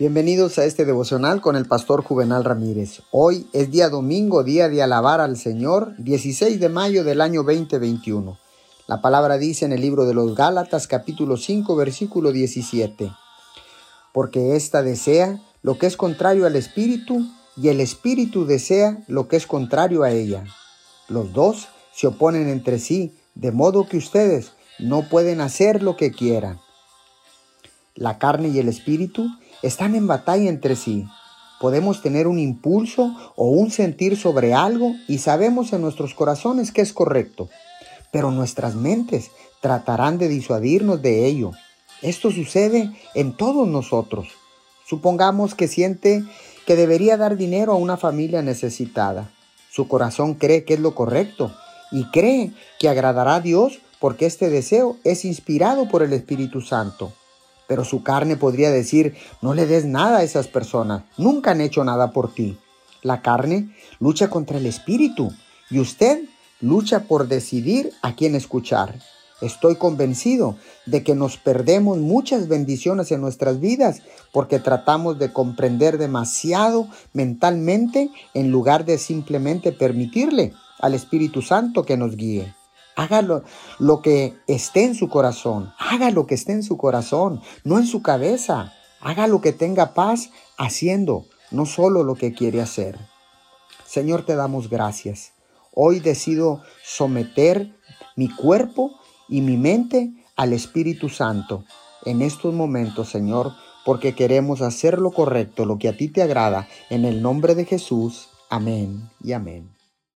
Bienvenidos a este devocional con el pastor Juvenal Ramírez. Hoy es día domingo, día de alabar al Señor, 16 de mayo del año 2021. La palabra dice en el libro de los Gálatas capítulo 5 versículo 17. Porque ésta desea lo que es contrario al espíritu y el espíritu desea lo que es contrario a ella. Los dos se oponen entre sí, de modo que ustedes no pueden hacer lo que quieran. La carne y el espíritu están en batalla entre sí. Podemos tener un impulso o un sentir sobre algo y sabemos en nuestros corazones que es correcto, pero nuestras mentes tratarán de disuadirnos de ello. Esto sucede en todos nosotros. Supongamos que siente que debería dar dinero a una familia necesitada. Su corazón cree que es lo correcto y cree que agradará a Dios porque este deseo es inspirado por el Espíritu Santo. Pero su carne podría decir, no le des nada a esas personas, nunca han hecho nada por ti. La carne lucha contra el espíritu y usted lucha por decidir a quién escuchar. Estoy convencido de que nos perdemos muchas bendiciones en nuestras vidas porque tratamos de comprender demasiado mentalmente en lugar de simplemente permitirle al Espíritu Santo que nos guíe. Hágalo lo que esté en su corazón. Haga lo que esté en su corazón, no en su cabeza. Haga lo que tenga paz haciendo, no solo lo que quiere hacer. Señor, te damos gracias. Hoy decido someter mi cuerpo y mi mente al Espíritu Santo en estos momentos, Señor, porque queremos hacer lo correcto, lo que a ti te agrada, en el nombre de Jesús. Amén y amén.